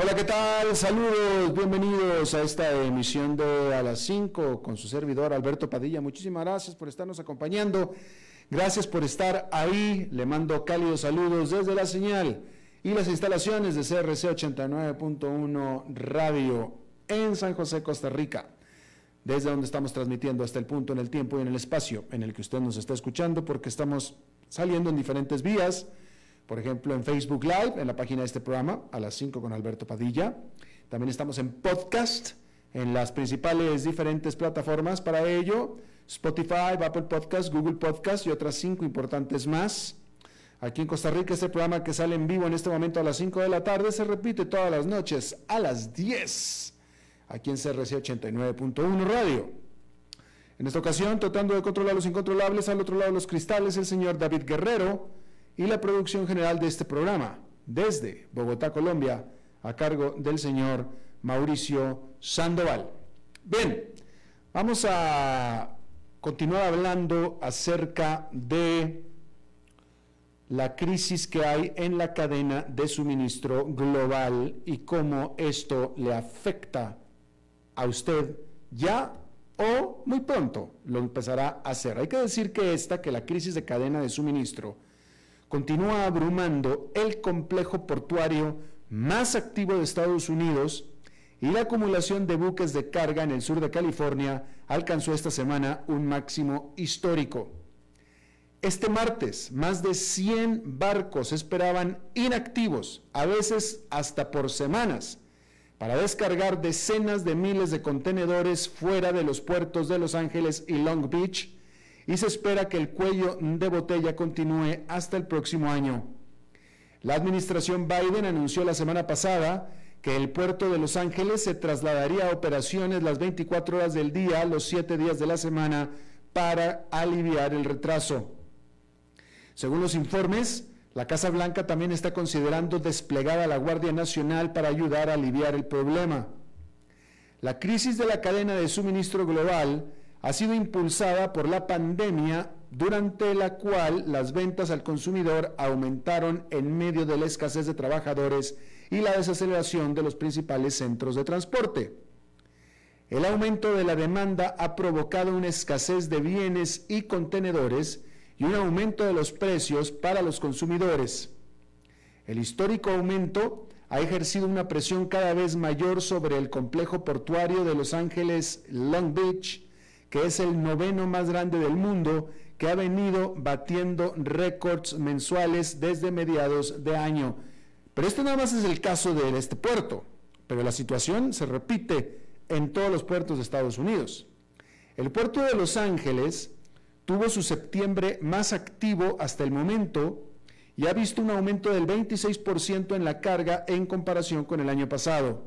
Hola, ¿qué tal? Saludos, bienvenidos a esta emisión de A las 5 con su servidor Alberto Padilla. Muchísimas gracias por estarnos acompañando. Gracias por estar ahí. Le mando cálidos saludos desde la señal y las instalaciones de CRC 89.1 Radio en San José, Costa Rica. Desde donde estamos transmitiendo hasta el punto en el tiempo y en el espacio en el que usted nos está escuchando, porque estamos saliendo en diferentes vías. Por ejemplo, en Facebook Live, en la página de este programa, a las 5 con Alberto Padilla. También estamos en podcast, en las principales diferentes plataformas para ello Spotify, Apple Podcast, Google Podcast y otras cinco importantes más. Aquí en Costa Rica, este programa que sale en vivo en este momento a las 5 de la tarde se repite todas las noches a las 10, aquí en CRC 89.1 Radio. En esta ocasión, tratando de controlar los incontrolables, al otro lado de los cristales, el señor David Guerrero y la producción general de este programa, desde Bogotá, Colombia, a cargo del señor Mauricio Sandoval. Bien, vamos a continuar hablando acerca de la crisis que hay en la cadena de suministro global y cómo esto le afecta a usted ya o muy pronto lo empezará a hacer. Hay que decir que esta, que la crisis de cadena de suministro, continúa abrumando el complejo portuario más activo de Estados Unidos y la acumulación de buques de carga en el sur de California alcanzó esta semana un máximo histórico. Este martes, más de 100 barcos esperaban inactivos, a veces hasta por semanas, para descargar decenas de miles de contenedores fuera de los puertos de Los Ángeles y Long Beach, y se espera que el cuello de botella continúe hasta el próximo año. La administración Biden anunció la semana pasada que el puerto de Los Ángeles se trasladaría a operaciones las 24 horas del día, los 7 días de la semana, para aliviar el retraso. Según los informes, la Casa Blanca también está considerando desplegar a la Guardia Nacional para ayudar a aliviar el problema. La crisis de la cadena de suministro global ha sido impulsada por la pandemia durante la cual las ventas al consumidor aumentaron en medio de la escasez de trabajadores y la desaceleración de los principales centros de transporte. El aumento de la demanda ha provocado una escasez de bienes y contenedores y un aumento de los precios para los consumidores. El histórico aumento ha ejercido una presión cada vez mayor sobre el complejo portuario de Los Ángeles Long Beach, que es el noveno más grande del mundo, que ha venido batiendo récords mensuales desde mediados de año pero este nada más es el caso de este puerto, pero la situación se repite en todos los puertos de Estados Unidos. El puerto de Los Ángeles tuvo su septiembre más activo hasta el momento y ha visto un aumento del 26% en la carga en comparación con el año pasado.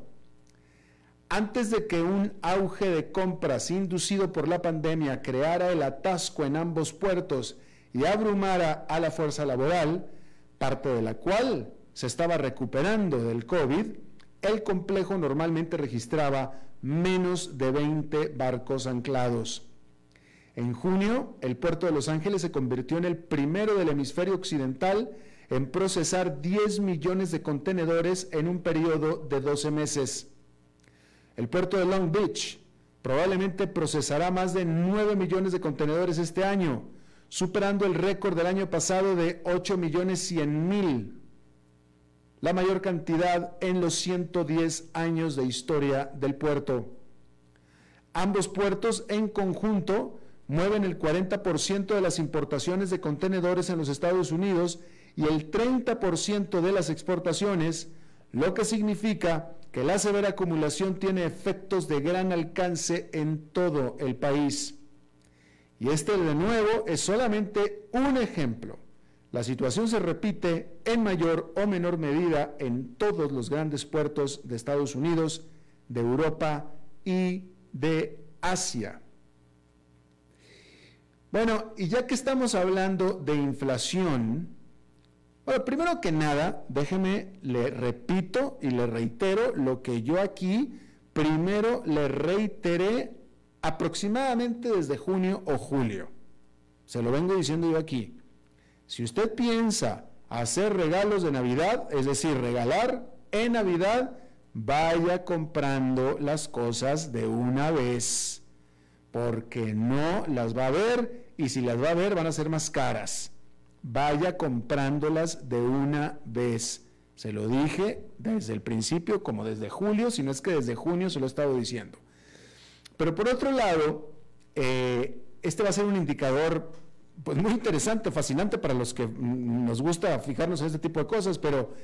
Antes de que un auge de compras inducido por la pandemia creara el atasco en ambos puertos y abrumara a la fuerza laboral, parte de la cual se estaba recuperando del COVID, el complejo normalmente registraba menos de 20 barcos anclados. En junio, el puerto de Los Ángeles se convirtió en el primero del hemisferio occidental en procesar 10 millones de contenedores en un periodo de 12 meses. El puerto de Long Beach probablemente procesará más de 9 millones de contenedores este año, superando el récord del año pasado de 8 millones 100 mil la mayor cantidad en los 110 años de historia del puerto. Ambos puertos en conjunto mueven el 40% de las importaciones de contenedores en los Estados Unidos y el 30% de las exportaciones, lo que significa que la severa acumulación tiene efectos de gran alcance en todo el país. Y este de nuevo es solamente un ejemplo. La situación se repite en mayor o menor medida en todos los grandes puertos de Estados Unidos, de Europa y de Asia. Bueno, y ya que estamos hablando de inflación, bueno, primero que nada, déjeme, le repito y le reitero lo que yo aquí primero le reiteré aproximadamente desde junio o julio. Se lo vengo diciendo yo aquí. Si usted piensa hacer regalos de Navidad, es decir, regalar en Navidad, vaya comprando las cosas de una vez, porque no las va a ver y si las va a ver van a ser más caras vaya comprándolas de una vez. Se lo dije desde el principio, como desde julio, si no es que desde junio se lo he estado diciendo. Pero por otro lado, eh, este va a ser un indicador pues, muy interesante, fascinante para los que nos gusta fijarnos en este tipo de cosas, pero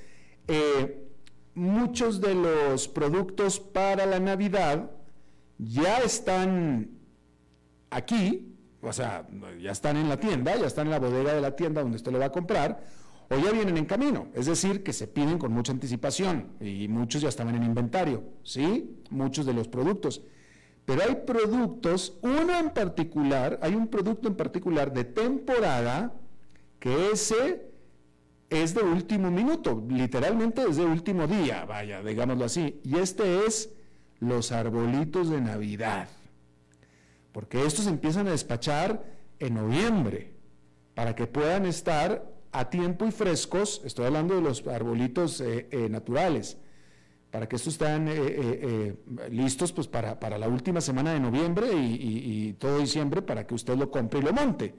eh, muchos de los productos para la Navidad ya están aquí, o sea, ya están en la tienda, ya están en la bodega de la tienda donde usted lo va a comprar, o ya vienen en camino, es decir, que se piden con mucha anticipación y muchos ya estaban en inventario, ¿sí? Muchos de los productos. Pero hay productos, uno en particular, hay un producto en particular de temporada que ese es de último minuto, literalmente es de último día, vaya, digámoslo así, y este es los arbolitos de Navidad porque estos empiezan a despachar en noviembre, para que puedan estar a tiempo y frescos, estoy hablando de los arbolitos eh, eh, naturales, para que estos estén eh, listos pues, para, la última semana de noviembre y, todo diciembre para que usted lo compre y lo monte.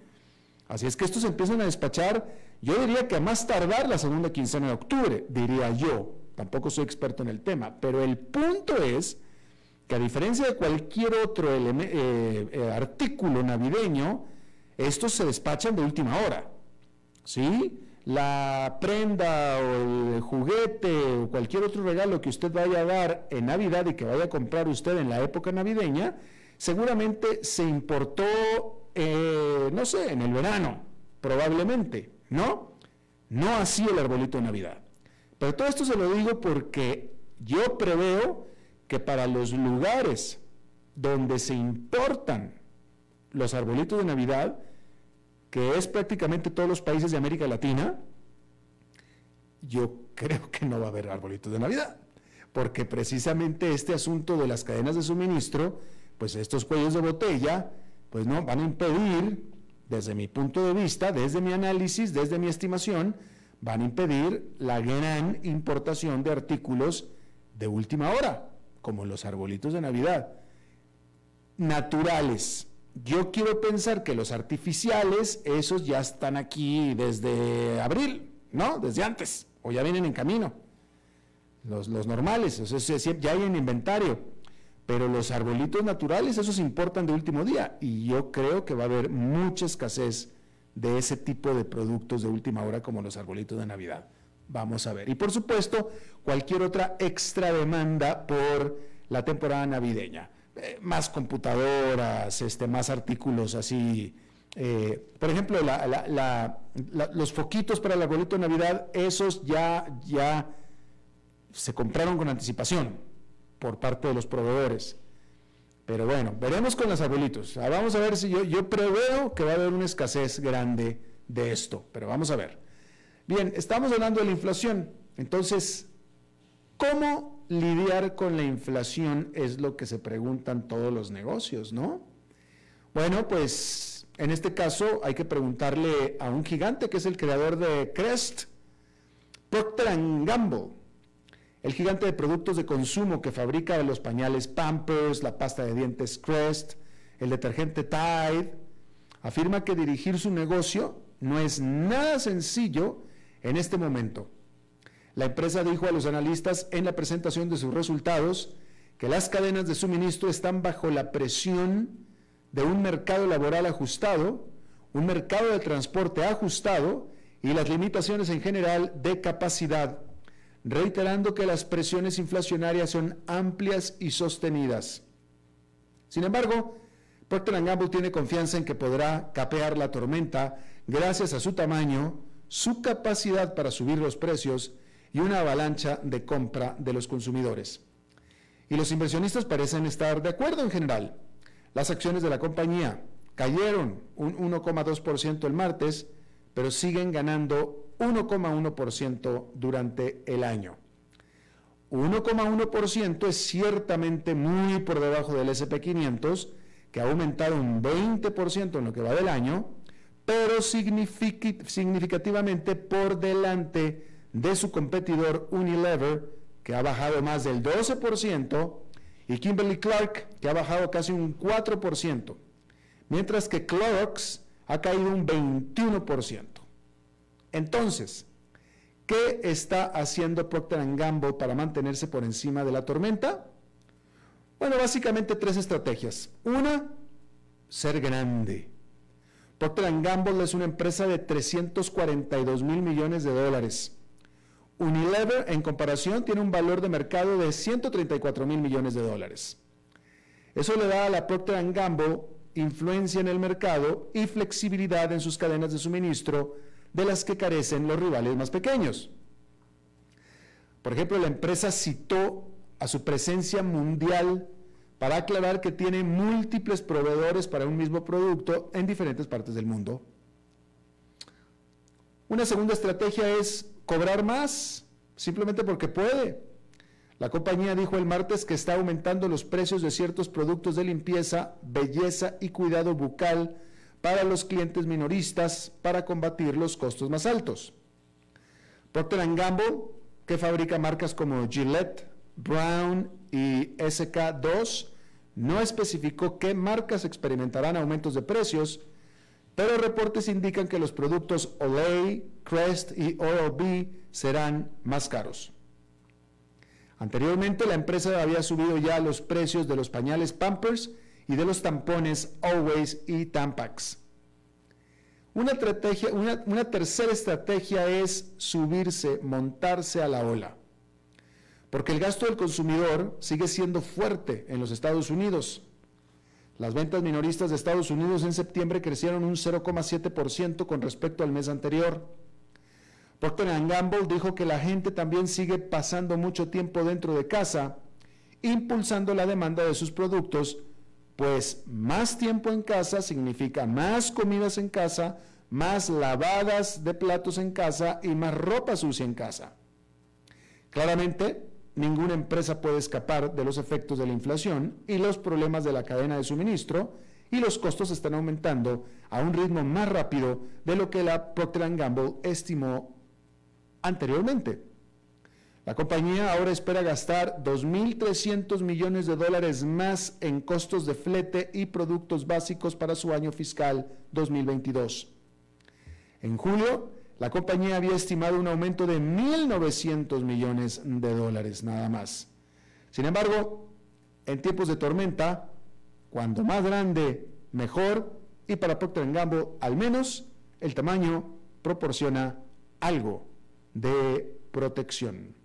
Así es que estos empiezan a despachar, yo diría que a más tardar la segunda quincena de octubre, diría yo. Tampoco soy experto en el tema, pero el punto es que a diferencia de cualquier otro eh, eh, artículo navideño, estos se despachan de última hora. ¿Sí? La prenda o el juguete o cualquier otro regalo que usted vaya a dar en Navidad y que vaya a comprar usted en la época navideña, seguramente se importó, eh, no sé, en el verano, probablemente, ¿no? No así el arbolito de Navidad. Pero todo esto se lo digo porque yo preveo que para los lugares donde se importan los arbolitos de Navidad, que es prácticamente todos los países de América Latina, yo creo que no va a haber arbolitos de Navidad, porque precisamente este asunto de las cadenas de suministro, pues estos cuellos de botella, pues no, van a impedir, desde mi punto de vista, desde mi análisis, desde mi estimación, van a impedir la gran importación de artículos de última hora como los arbolitos de Navidad, naturales. Yo quiero pensar que los artificiales, esos ya están aquí desde abril, ¿no? Desde antes, o ya vienen en camino. Los, normales, ya hay en inventario. Pero los arbolitos naturales, esos importan de último día. Y yo creo que va a haber mucha escasez de ese tipo de productos de última hora como los arbolitos de Navidad. Vamos a ver. Y por supuesto, cualquier otra extra demanda por la temporada navideña. Eh, más computadoras, este, más artículos así. Eh, por ejemplo, los foquitos para el arbolito de Navidad, esos ya, ya se compraron con anticipación por parte de los proveedores. Pero bueno, veremos con los arbolitos. Ah, vamos a ver si yo, yo preveo que va a haber una escasez grande de esto, pero vamos a ver. Bien, estamos hablando de la inflación. Entonces, ¿cómo lidiar con la inflación? Es lo que se preguntan todos los negocios, ¿no? Bueno, pues en este caso hay que preguntarle a un gigante que es el creador de Crest, Procter Gamble, el gigante de productos de consumo que fabrica los pañales Pampers, la pasta de dientes Crest, el detergente Tide, afirma que dirigir su negocio no es nada sencillo en este momento. La empresa dijo a los analistas en la presentación de sus resultados que las cadenas de suministro están bajo la presión de un mercado laboral ajustado, un mercado de transporte ajustado y las limitaciones en general de capacidad, reiterando que las presiones inflacionarias son amplias y sostenidas. Sin embargo, Procter Gamble tiene confianza en que podrá capear la tormenta gracias a su tamaño, su capacidad para subir los precios y una avalancha de compra de los consumidores. Y los inversionistas parecen estar de acuerdo en general. Las acciones de la compañía cayeron un 1,2% el martes, pero siguen ganando 1,1% durante el año. 1,1% es ciertamente muy por debajo del SP500, que ha aumentado un 20% en lo que va del año, pero significativamente por delante de su competidor Unilever, que ha bajado más del 12%, y Kimberly Clark, que ha bajado casi un 4%, mientras que Clorox ha caído un 21%. Entonces, ¿qué está haciendo Procter Gamble para mantenerse por encima de la tormenta? Bueno, básicamente tres estrategias. Una, ser grande. Procter Gamble es una empresa de 342 mil millones de dólares. Unilever, en comparación, tiene un valor de mercado de 134 mil millones de dólares. Eso le da a la Procter Gamble influencia en el mercado y flexibilidad en sus cadenas de suministro de las que carecen los rivales más pequeños. Por ejemplo, la empresa citó a su presencia mundial para aclarar que tiene múltiples proveedores para un mismo producto en diferentes partes del mundo. Una segunda estrategia es cobrar más, simplemente porque puede. La compañía dijo el martes que está aumentando los precios de ciertos productos de limpieza, belleza y cuidado bucal para los clientes minoristas para combatir los costos más altos. Procter Gamble, que fabrica marcas como Gillette, Brown y SK2, no especificó qué marcas experimentarán aumentos de precios, pero reportes indican que los productos Olay, Crest y Oral-B serán más caros. Anteriormente la empresa había subido ya los precios de los pañales Pampers y de los tampones Always y Tampax. Una, una, tercera estrategia es subirse, montarse a la ola, porque el gasto del consumidor sigue siendo fuerte en los Estados Unidos. Las ventas minoristas de Estados Unidos en septiembre crecieron un 0,7% con respecto al mes anterior. Procter Gamble dijo que la gente también sigue pasando mucho tiempo dentro de casa, impulsando la demanda de sus productos, pues más tiempo en casa significa más comidas en casa, más lavadas de platos en casa y más ropa sucia en casa. Claramente, ninguna empresa puede escapar de los efectos de la inflación y los problemas de la cadena de suministro y los costos están aumentando a un ritmo más rápido de lo que la Procter Gamble estimó anteriormente. La compañía ahora espera gastar 2.300 millones de dólares más en costos de flete y productos básicos para su año fiscal 2022. En julio, la compañía había estimado un aumento de 1.900 millones de dólares nada más. Sin embargo, en tiempos de tormenta, cuando más grande, mejor, y para Procter Gamble, al menos, el tamaño proporciona algo de protección.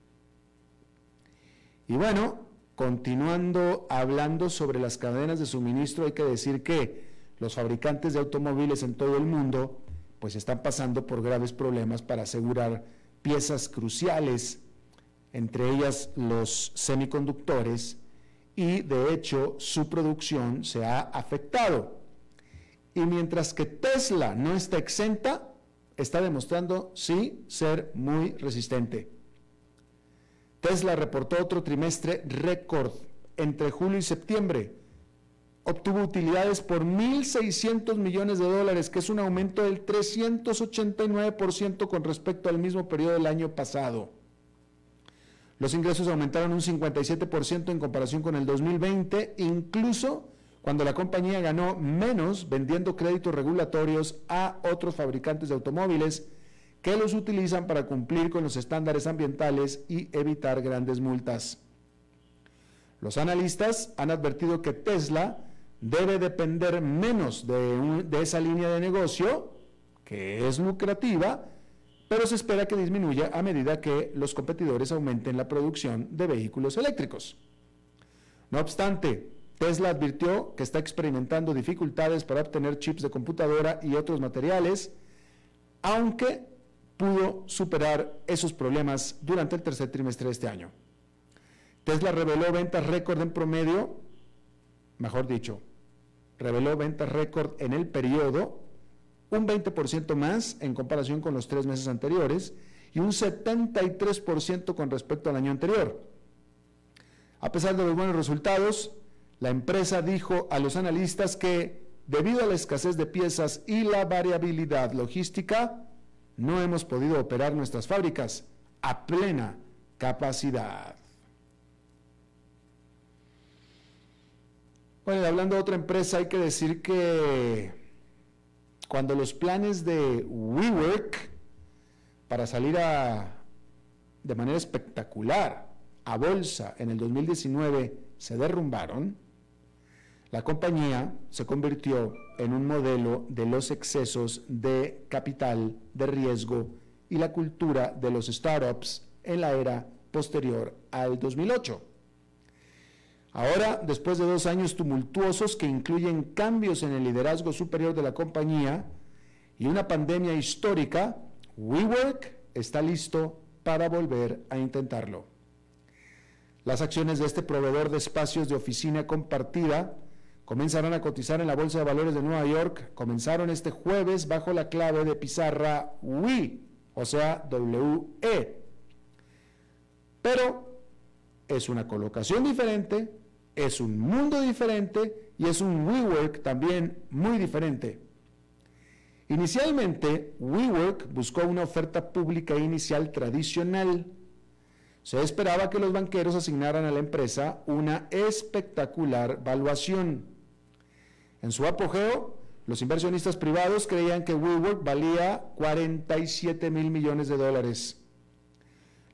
Y bueno, continuando hablando sobre las cadenas de suministro, hay que decir que los fabricantes de automóviles en todo el mundo pues están pasando por graves problemas para asegurar piezas cruciales, entre ellas los semiconductores, y de hecho su producción se ha afectado. Y mientras que Tesla no está exenta, está demostrando sí ser muy resistente. Tesla reportó otro trimestre récord entre julio y septiembre, obtuvo utilidades por 1.600 millones de dólares, que es un aumento del 389% con respecto al mismo periodo del año pasado. Los ingresos aumentaron un 57% en comparación con el 2020, incluso cuando la compañía ganó menos vendiendo créditos regulatorios a otros fabricantes de automóviles que los utilizan para cumplir con los estándares ambientales y evitar grandes multas. Los analistas han advertido que Tesla debe depender menos de, esa línea de negocio, que es lucrativa, pero se espera que disminuya a medida que los competidores aumenten la producción de vehículos eléctricos. No obstante, Tesla advirtió que está experimentando dificultades para obtener chips de computadora y otros materiales, aunque pudo superar esos problemas durante el tercer trimestre de este año. Tesla reveló ventas récord en promedio, mejor dicho, reveló ventas récord en el periodo, un 20% más en comparación con los tres meses anteriores y un 73% con respecto al año anterior. A pesar de los buenos resultados, la empresa dijo a los analistas que, debido a la escasez de piezas y la variabilidad logística, no hemos podido operar nuestras fábricas a plena capacidad. Bueno, hablando de otra empresa, hay que decir que cuando los planes de WeWork para salir a, de manera espectacular a bolsa en el 2019 se derrumbaron, la compañía se convirtió en un modelo de los excesos de capital, de riesgo y la cultura de los startups en la era posterior al 2008. Ahora, después de dos años tumultuosos que incluyen cambios en el liderazgo superior de la compañía y una pandemia histórica, WeWork está listo para volver a intentarlo. Las acciones de este proveedor de espacios de oficina compartida comenzarán a cotizar en la Bolsa de Valores de Nueva York. Comenzaron este jueves bajo la clave de pizarra WE, o sea, WE. Pero es una colocación diferente es un mundo diferente y es un WeWork también muy diferente. Inicialmente, WeWork buscó una oferta pública inicial tradicional. Se esperaba que los banqueros asignaran a la empresa una espectacular valuación. En su apogeo, los inversionistas privados creían que WeWork valía 47 mil millones de dólares.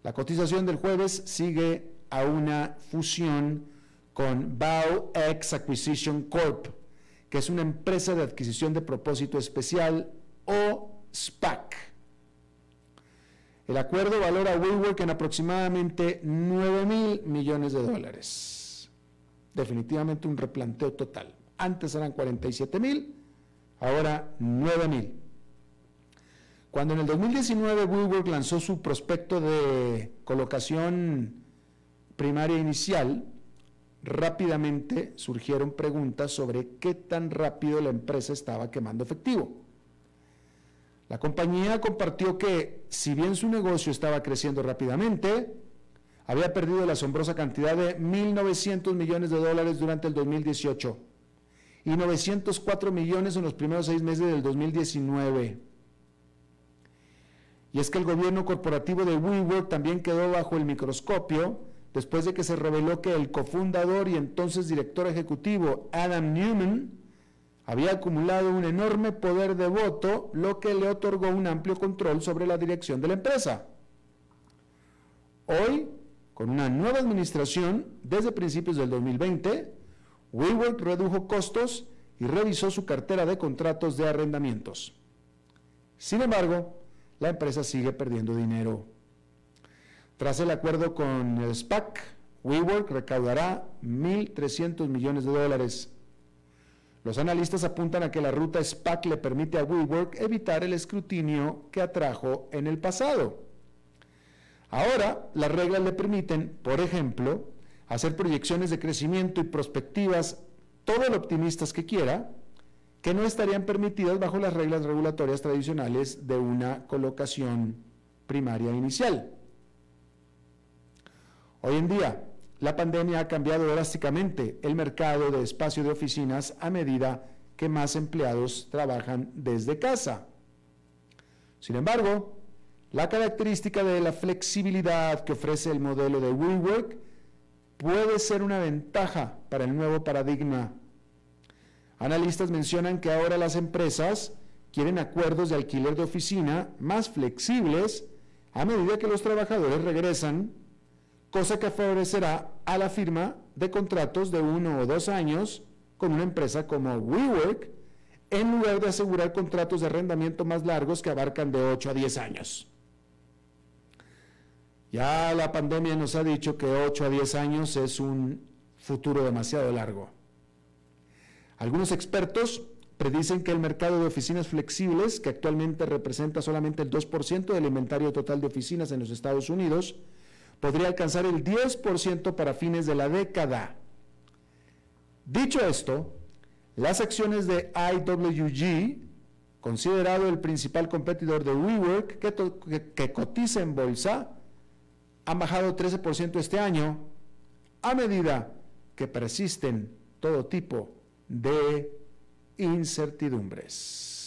La cotización del jueves sigue a una fusión con BowX Acquisition Corp, que es una empresa de adquisición de propósito especial o SPAC. El acuerdo valora a WeWork en aproximadamente 9 mil millones de dólares. Definitivamente un replanteo total. Antes eran 47 mil, ahora 9 mil. Cuando en el 2019 WeWork lanzó su prospecto de colocación primaria inicial, rápidamente surgieron preguntas sobre qué tan rápido la empresa estaba quemando efectivo. La compañía compartió que, si bien su negocio estaba creciendo rápidamente, había perdido la asombrosa cantidad de 1.900 millones de dólares durante el 2018 y 904 millones en los primeros seis meses del 2019. Y es que el gobierno corporativo de WeWork también quedó bajo el microscopio después de que se reveló que el cofundador y entonces director ejecutivo Adam Newman había acumulado un enorme poder de voto, lo que le otorgó un amplio control sobre la dirección de la empresa. Hoy, con una nueva administración, desde principios del 2020, WeWork redujo costos y revisó su cartera de contratos de arrendamientos. Sin embargo, la empresa sigue perdiendo dinero. Tras el acuerdo con SPAC, WeWork recaudará 1.300 millones de dólares. Los analistas apuntan a que la ruta SPAC le permite a WeWork evitar el escrutinio que atrajo en el pasado. Ahora, las reglas le permiten, por ejemplo, hacer proyecciones de crecimiento y prospectivas todo lo optimistas que quiera, que no estarían permitidas bajo las reglas regulatorias tradicionales de una colocación primaria inicial. Hoy en día, la pandemia ha cambiado drásticamente el mercado de espacio de oficinas a medida que más empleados trabajan desde casa. Sin embargo, la característica de la flexibilidad que ofrece el modelo de WeWork puede ser una ventaja para el nuevo paradigma. Analistas mencionan que ahora las empresas quieren acuerdos de alquiler de oficina más flexibles a medida que los trabajadores regresan, cosa que favorecerá a la firma de contratos de uno o dos años con una empresa como WeWork, en lugar de asegurar contratos de arrendamiento más largos que abarcan de 8 a 10 años. Ya la pandemia nos ha dicho que 8 a 10 años es un futuro demasiado largo. Algunos expertos predicen que el mercado de oficinas flexibles, que actualmente representa solamente el 2% del inventario total de oficinas en los Estados Unidos, podría alcanzar el 10% para fines de la década. Dicho esto, las acciones de IWG, considerado el principal competidor de WeWork, que, que cotiza en bolsa, han bajado 13% este año a medida que persisten todo tipo de incertidumbres.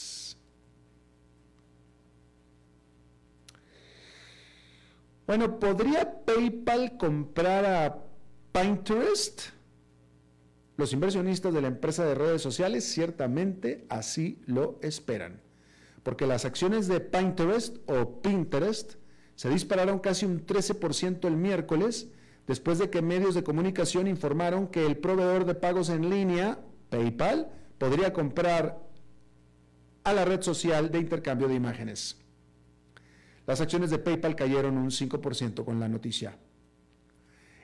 Bueno, ¿podría PayPal comprar a Pinterest? Los inversionistas de la empresa de redes sociales ciertamente así lo esperan, porque las acciones de Pinterest o Pinterest se dispararon casi un 13% el miércoles, después de que medios de comunicación informaron que el proveedor de pagos en línea, PayPal, podría comprar a la red social de intercambio de imágenes. Las acciones de PayPal cayeron un 5% con la noticia.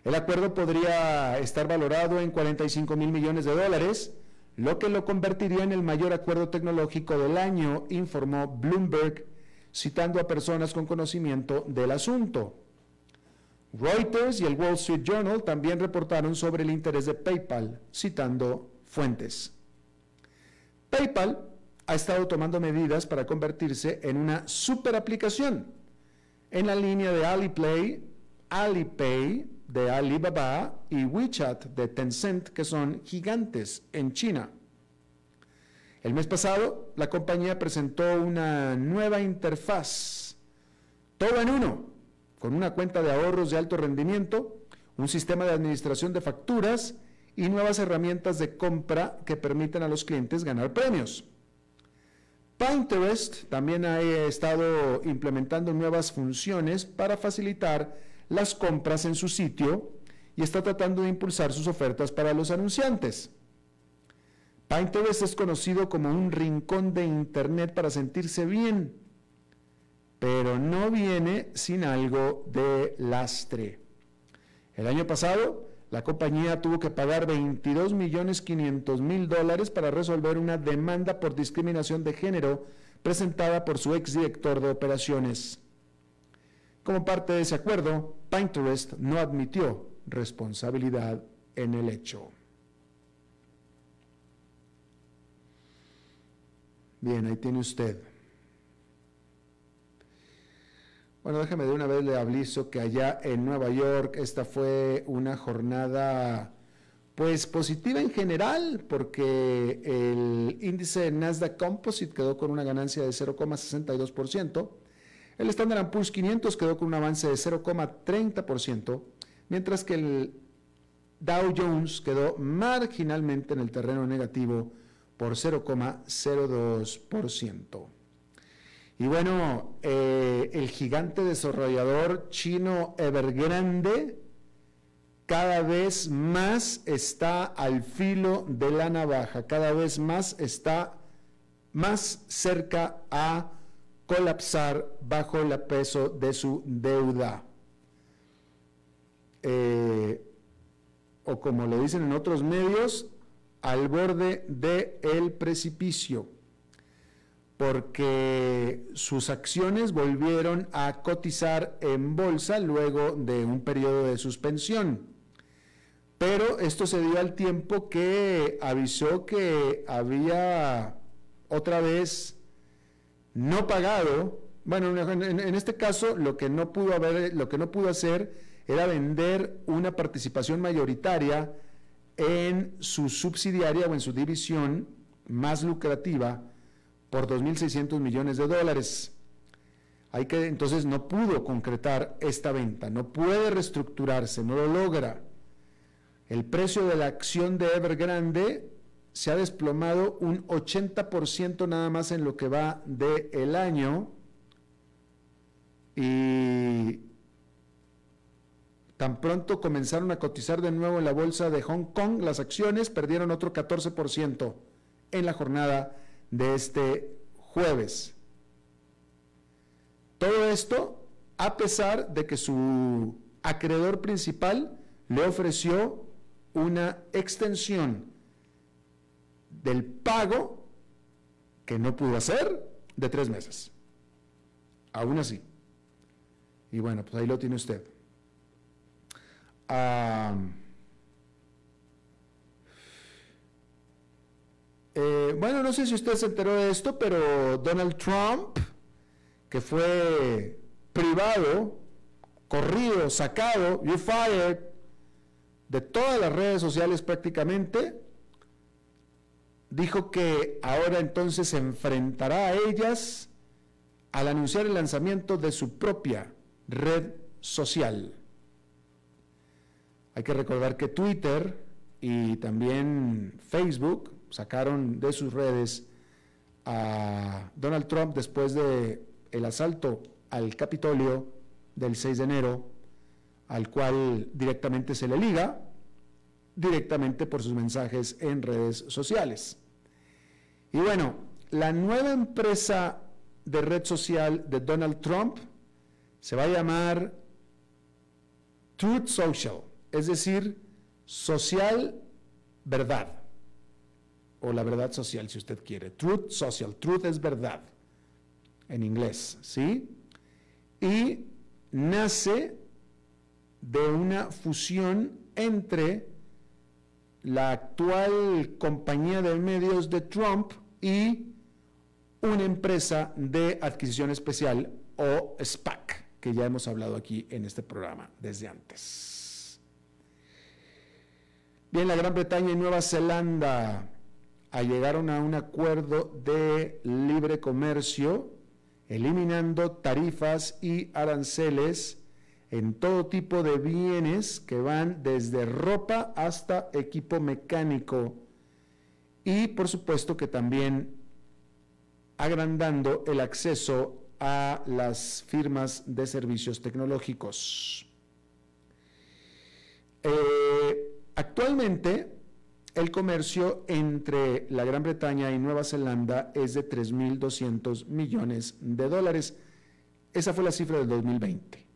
El acuerdo podría estar valorado en 45 mil millones de dólares, lo que lo convertiría en el mayor acuerdo tecnológico del año, informó Bloomberg citando a personas con conocimiento del asunto. Reuters y el Wall Street Journal también reportaron sobre el interés de PayPal, citando fuentes. PayPal ha estado tomando medidas para convertirse en una super aplicación en la línea de Alipay, Alipay de Alibaba y WeChat de Tencent, que son gigantes en China. El mes pasado, la compañía presentó una nueva interfaz, todo en uno, con una cuenta de ahorros de alto rendimiento, un sistema de administración de facturas y nuevas herramientas de compra que permiten a los clientes ganar premios. Pinterest también ha estado implementando nuevas funciones para facilitar las compras en su sitio y está tratando de impulsar sus ofertas para los anunciantes. Pinterest es conocido como un rincón de Internet para sentirse bien, pero no viene sin algo de lastre. El año pasado, la compañía tuvo que pagar 22 millones 500 mil dólares para resolver una demanda por discriminación de género presentada por su exdirector de operaciones. Como parte de ese acuerdo, Pinterest no admitió responsabilidad en el hecho. Bien, ahí tiene usted. Bueno, déjeme de una vez le aviso que allá en Nueva York esta fue una jornada pues positiva en general porque el índice Nasdaq Composite quedó con una ganancia de 0,62%, el Standard Poor's 500 quedó con un avance de 0,30%, mientras que el Dow Jones quedó marginalmente en el terreno negativo por 0,02%. Y bueno, eh, el gigante desarrollador chino Evergrande cada vez más está al filo de la navaja, cada vez más está más cerca a colapsar bajo el peso de su deuda. Eh, o como le dicen en otros medios, al borde del el precipicio, porque sus acciones volvieron a cotizar en bolsa luego de un periodo de suspensión. Pero esto se dio al tiempo que avisó que había otra vez no pagado, bueno, en, este caso lo que no pudo haber, lo que no pudo hacer era vender una participación mayoritaria en su subsidiaria o en su división más lucrativa por 2.600 millones de dólares. Hay que, entonces no pudo concretar esta venta, no puede reestructurarse, no lo logra. El precio de la acción de Evergrande se ha desplomado un 80% nada más en lo que va del el año. Y tan pronto comenzaron a cotizar de nuevo en la bolsa de Hong Kong, las acciones perdieron otro 14% en la jornada de este jueves. Todo esto a pesar de que su acreedor principal le ofreció una extensión del pago que no pudo hacer de tres meses. Aún así. Y bueno, pues ahí lo tiene usted. Eh, bueno, no sé si usted se enteró de esto, pero Donald Trump, que fue privado, corrido, sacado, you fired, de todas las redes sociales prácticamente, dijo que ahora entonces se enfrentará a ellas al anunciar el lanzamiento de su propia red social. Hay que recordar que Twitter y también Facebook sacaron de sus redes a Donald Trump después de el asalto al Capitolio del 6 de enero, al cual directamente se le liga, directamente por sus mensajes en redes sociales. Y bueno, la nueva empresa de red social de Donald Trump se va a llamar Truth Social, es decir, social verdad, o la verdad social si usted quiere. Truth Social, truth es verdad en inglés, ¿sí? Y nace de una fusión entre la actual compañía de medios de Trump y una empresa de adquisición especial o SPAC, que ya hemos hablado aquí en este programa desde antes. Bien, la Gran Bretaña y Nueva Zelanda llegaron a un acuerdo de libre comercio eliminando tarifas y aranceles en todo tipo de bienes que van desde ropa hasta equipo mecánico y por supuesto que también agrandando el acceso a las firmas de servicios tecnológicos. Eh, actualmente el comercio entre la Gran Bretaña y Nueva Zelanda es de 3.200 millones de dólares. Esa fue la cifra del 2020.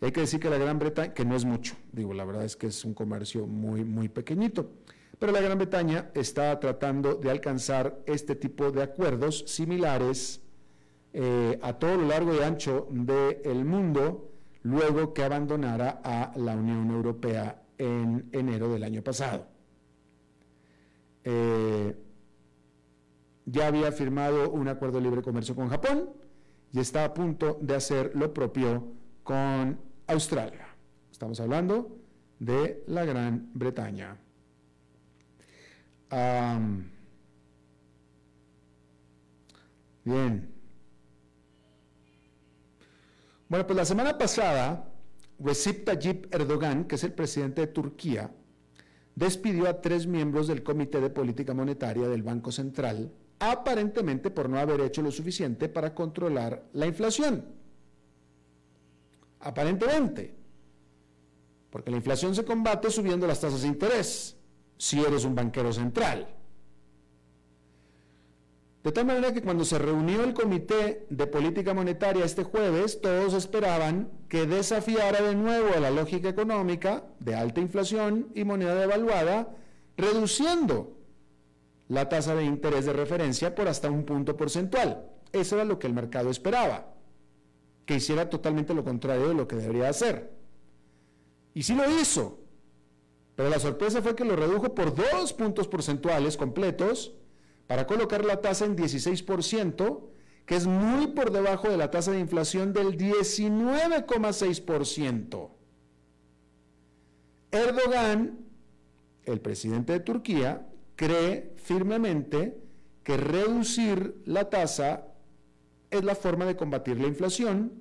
hay que decir que la Gran Bretaña, que no es mucho, digo, la verdad es que es un comercio muy, muy pequeñito, pero la Gran Bretaña está tratando de alcanzar este tipo de acuerdos similares eh, a todo lo largo y ancho del mundo, luego que abandonara a la Unión Europea en enero del año pasado. Eh, ya había firmado un acuerdo de libre comercio con Japón y está a punto de hacer lo propio con Australia. Estamos hablando de la Gran Bretaña. bien. Bueno, pues la semana pasada, Recep Tayyip Erdogan, que es el presidente de Turquía, despidió a tres miembros del Comité de Política Monetaria del Banco Central, aparentemente por no haber hecho lo suficiente para controlar la inflación. Aparentemente. Porque la inflación se combate subiendo las tasas de interés, si eres un banquero central. De tal manera que cuando se reunió el Comité de Política Monetaria este jueves, todos esperaban que desafiara de nuevo a la lógica económica de alta inflación y moneda devaluada, reduciendo la tasa de interés de referencia por hasta un punto porcentual. Eso era lo que el mercado esperaba, que hiciera totalmente lo contrario de lo que debería hacer. Y sí lo hizo, pero la sorpresa fue que lo redujo por dos puntos porcentuales completos para colocar la tasa en 16%, que es muy por debajo de la tasa de inflación del 19,6%. Erdogan, el presidente de Turquía, cree firmemente que reducir la tasa es la forma de combatir la inflación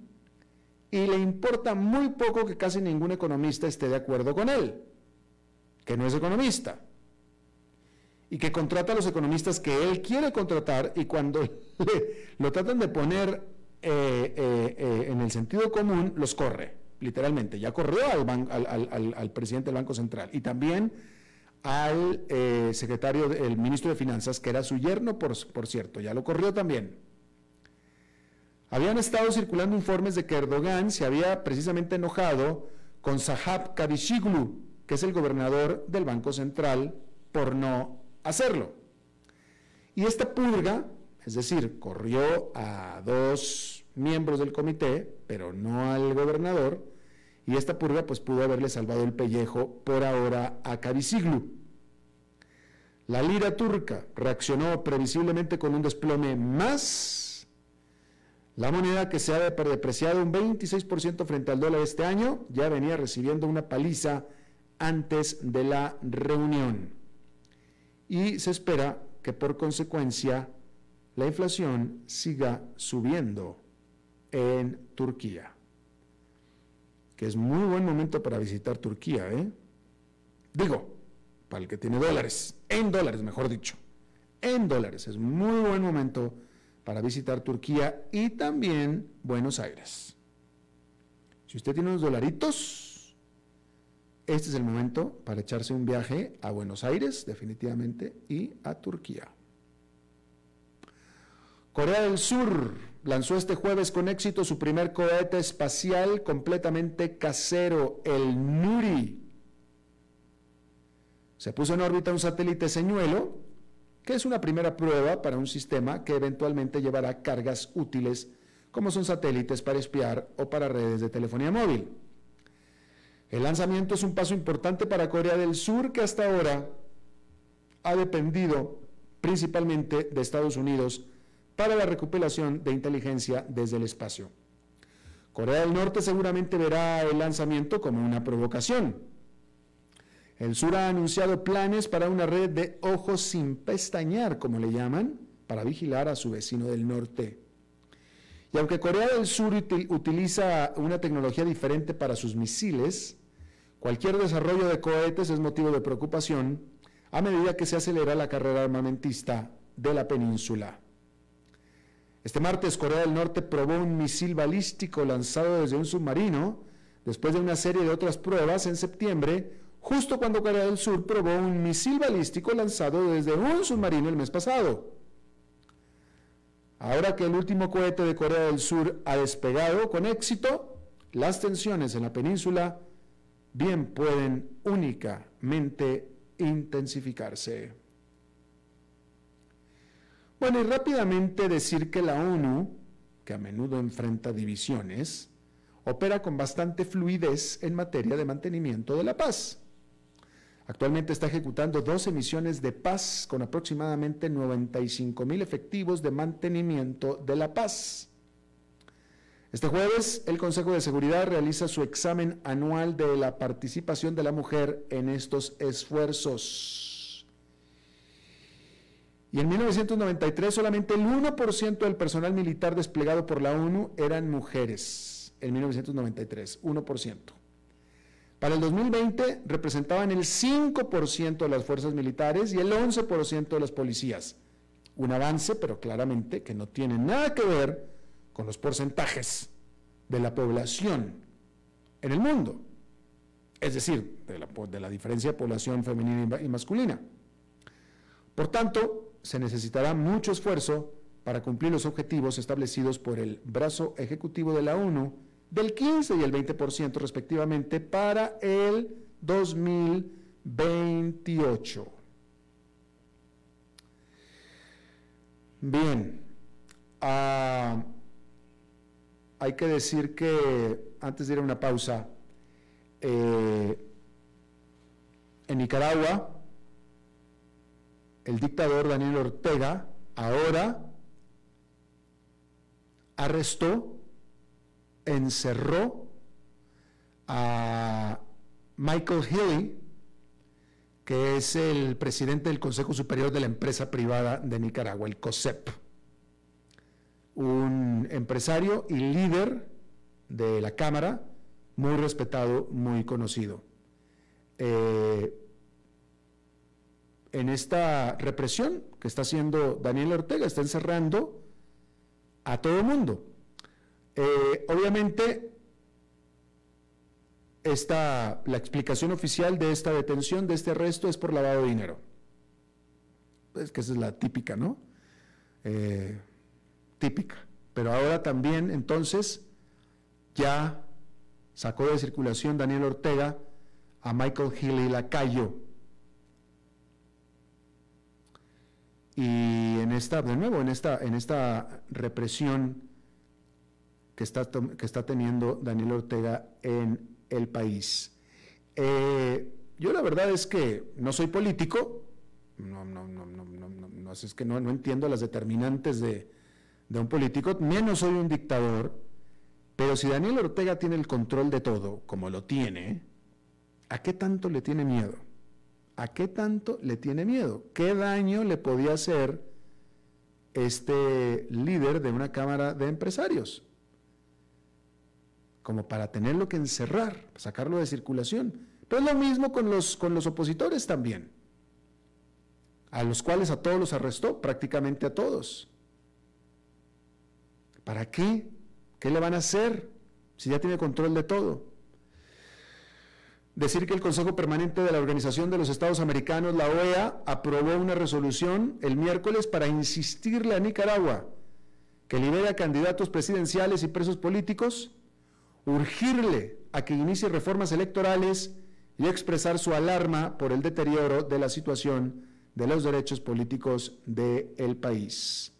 y le importa muy poco que casi ningún economista esté de acuerdo con él, que no es economista. Y que contrata a los economistas que él quiere contratar y cuando lo tratan de poner eh, eh, eh, en el sentido común, los corre, literalmente. Ya corrió al, presidente del Banco Central y también al secretario, el ministro de Finanzas, que era su yerno, por, cierto, ya lo corrió también. Habían estado circulando informes de que Erdogan se había precisamente enojado con Sahab Kavishiglu, que es el gobernador del Banco Central, por no hacerlo. Y esta purga, es decir, corrió a dos miembros del comité, pero no al gobernador, y esta purga pues pudo haberle salvado el pellejo por ahora a Kavishiglu. La lira turca reaccionó previsiblemente con un desplome más la moneda que se ha depreciado un 26% frente al dólar este año ya venía recibiendo una paliza antes de la reunión. Y se espera que por consecuencia la inflación siga subiendo en Turquía. Que es muy buen momento para visitar Turquía, ¿eh? Digo, para el que tiene dólares, en dólares, mejor dicho. En dólares, es muy buen momento para visitar Turquía y también Buenos Aires. Si usted tiene unos dolaritos, este es el momento para echarse un viaje a Buenos Aires, definitivamente, y a Turquía. Corea del Sur lanzó este jueves con éxito su primer cohete espacial completamente casero, el Nuri. Se puso en órbita un satélite señuelo que es una primera prueba para un sistema que eventualmente llevará cargas útiles como son satélites para espiar o para redes de telefonía móvil. El lanzamiento es un paso importante para Corea del Sur que hasta ahora ha dependido principalmente de Estados Unidos para la recuperación de inteligencia desde el espacio. Corea del Norte seguramente verá el lanzamiento como una provocación el sur ha anunciado planes para una red de ojos sin pestañear, como le llaman, para vigilar a su vecino del norte. Y aunque Corea del Sur utiliza una tecnología diferente para sus misiles, cualquier desarrollo de cohetes es motivo de preocupación a medida que se acelera la carrera armamentista de la península. Este martes Corea del Norte probó un misil balístico lanzado desde un submarino, después de una serie de otras pruebas en septiembre, justo cuando Corea del Sur probó un misil balístico lanzado desde un submarino el mes pasado. Ahora que el último cohete de Corea del Sur ha despegado con éxito, las tensiones en la península bien pueden únicamente intensificarse. Bueno, y rápidamente decir que la ONU, que a menudo enfrenta divisiones, opera con bastante fluidez en materia de mantenimiento de la paz. Actualmente está ejecutando 12 misiones de paz con aproximadamente 95 mil efectivos de mantenimiento de la paz. Este jueves, el Consejo de Seguridad realiza su examen anual de la participación de la mujer en estos esfuerzos. Y en 1993 solamente el 1% del personal militar desplegado por la ONU eran mujeres. En 1993, 1%. Para el 2020 representaban el 5% de las fuerzas militares y el 11% de las policías. Un avance, pero claramente que no tiene nada que ver con los porcentajes de la población en el mundo. Es decir, de la, de la diferencia de población femenina y masculina. Por tanto, se necesitará mucho esfuerzo para cumplir los objetivos establecidos por el brazo ejecutivo de la ONU del 15 y el 20% respectivamente para el 2028. Bien, ah, hay que decir que antes de ir a una pausa, eh, en Nicaragua, el dictador Daniel Ortega ahora arrestó encerró a Michael Healy, que es el presidente del Consejo Superior de la Empresa Privada de Nicaragua, el COSEP, un empresario y líder de la Cámara, muy respetado, muy conocido. Eh, en esta represión que está haciendo Daniel Ortega, está encerrando a todo el mundo. Eh, obviamente, esta, la explicación oficial de esta detención, de este arresto, es por lavado de dinero. Es que esa es la típica, ¿no? Eh, típica. Pero ahora también, entonces, ya sacó de circulación Daniel Ortega a Michael Healy Lacayo. Y en esta, de nuevo, en esta, en esta represión que está, que está teniendo Daniel Ortega en el país. Eh, yo la verdad es que no soy político, no, no, no, no, no, no, es que no, no entiendo las determinantes de, de un político, menos soy un dictador, pero si Daniel Ortega tiene el control de todo, como lo tiene, ¿a qué tanto le tiene miedo? ¿A qué tanto le tiene miedo? ¿Qué daño le podía hacer este líder de una Cámara de Empresarios? Como para tenerlo que encerrar, sacarlo de circulación. Pero es lo mismo con los, con los opositores también, a los cuales a todos los arrestó, prácticamente a todos. ¿Para qué? ¿Qué le van a hacer si ya tiene control de todo? Decir que el Consejo Permanente de la Organización de los Estados Americanos, la OEA, aprobó una resolución el miércoles para insistirle a Nicaragua que libere a candidatos presidenciales y presos políticos urgirle a que inicie reformas electorales y expresar su alarma por el deterioro de la situación de los derechos políticos del país.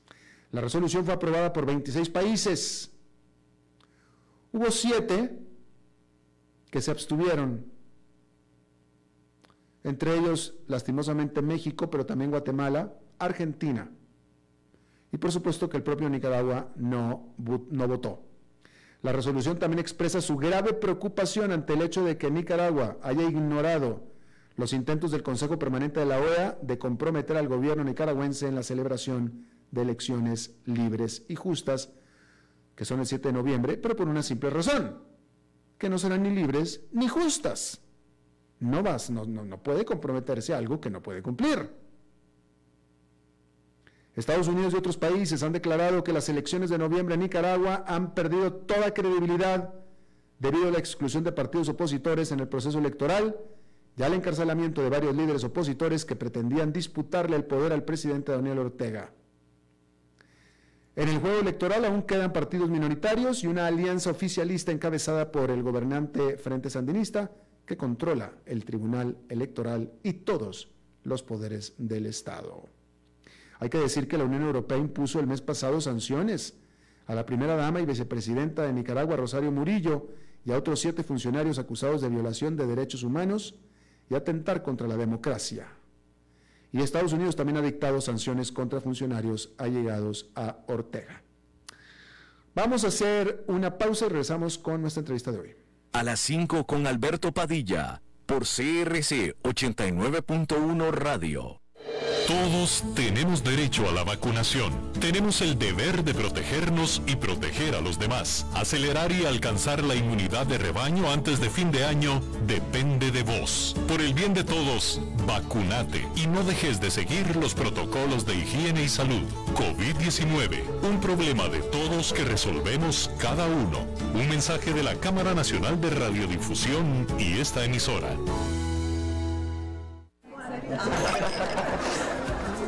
La resolución fue aprobada por 26 países. Hubo siete que se abstuvieron, entre ellos, lastimosamente, México, pero también Guatemala, Argentina. Y por supuesto que el propio Nicaragua no, no votó. La resolución también expresa su grave preocupación ante el hecho de que Nicaragua haya ignorado los intentos del Consejo Permanente de la OEA de comprometer al gobierno nicaragüense en la celebración de elecciones libres y justas, que son el 7 de noviembre, pero por una simple razón, que no serán ni libres ni justas. No, vas, no, no puede comprometerse a algo que no puede cumplir. Estados Unidos y otros países han declarado que las elecciones de noviembre en Nicaragua han perdido toda credibilidad debido a la exclusión de partidos opositores en el proceso electoral y al encarcelamiento de varios líderes opositores que pretendían disputarle el poder al presidente Daniel Ortega. En el juego electoral aún quedan partidos minoritarios y una alianza oficialista encabezada por el gobernante Frente Sandinista que controla el Tribunal Electoral y todos los poderes del Estado. Hay que decir que la Unión Europea impuso el mes pasado sanciones a la primera dama y vicepresidenta de Nicaragua, Rosario Murillo, y a otros siete funcionarios acusados de violación de derechos humanos y atentar contra la democracia. Y Estados Unidos también ha dictado sanciones contra funcionarios allegados a Ortega. Vamos a hacer una pausa y regresamos con nuestra entrevista de hoy. A las 5 con Alberto Padilla, por CRC 89.1 Radio. Todos tenemos derecho a la vacunación. Tenemos el deber de protegernos y proteger a los demás. Acelerar y alcanzar la inmunidad de rebaño antes de fin de año depende de vos. Por el bien de todos, vacunate y no dejes de seguir los protocolos de higiene y salud. COVID-19, un problema de todos que resolvemos cada uno. Un mensaje de la Cámara Nacional de Radiodifusión y esta emisora.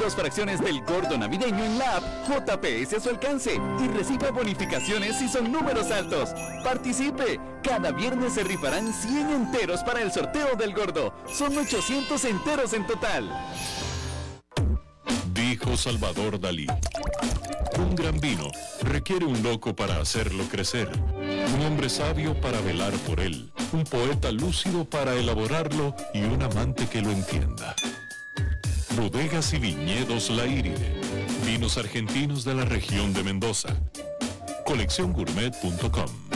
Dos fracciones del gordo navideño en la app JPS a su alcance y reciba bonificaciones si son números altos. Participe. Cada viernes se rifarán 100 enteros para el sorteo del gordo. Son 800 enteros en total. Dijo Salvador Dalí. Un gran vino requiere un loco para hacerlo crecer, un hombre sabio para velar por él, un poeta lúcido para elaborarlo y un amante que lo entienda. Bodegas y viñedos La Iride. Vinos argentinos de la región de Mendoza. Colecciongourmet.com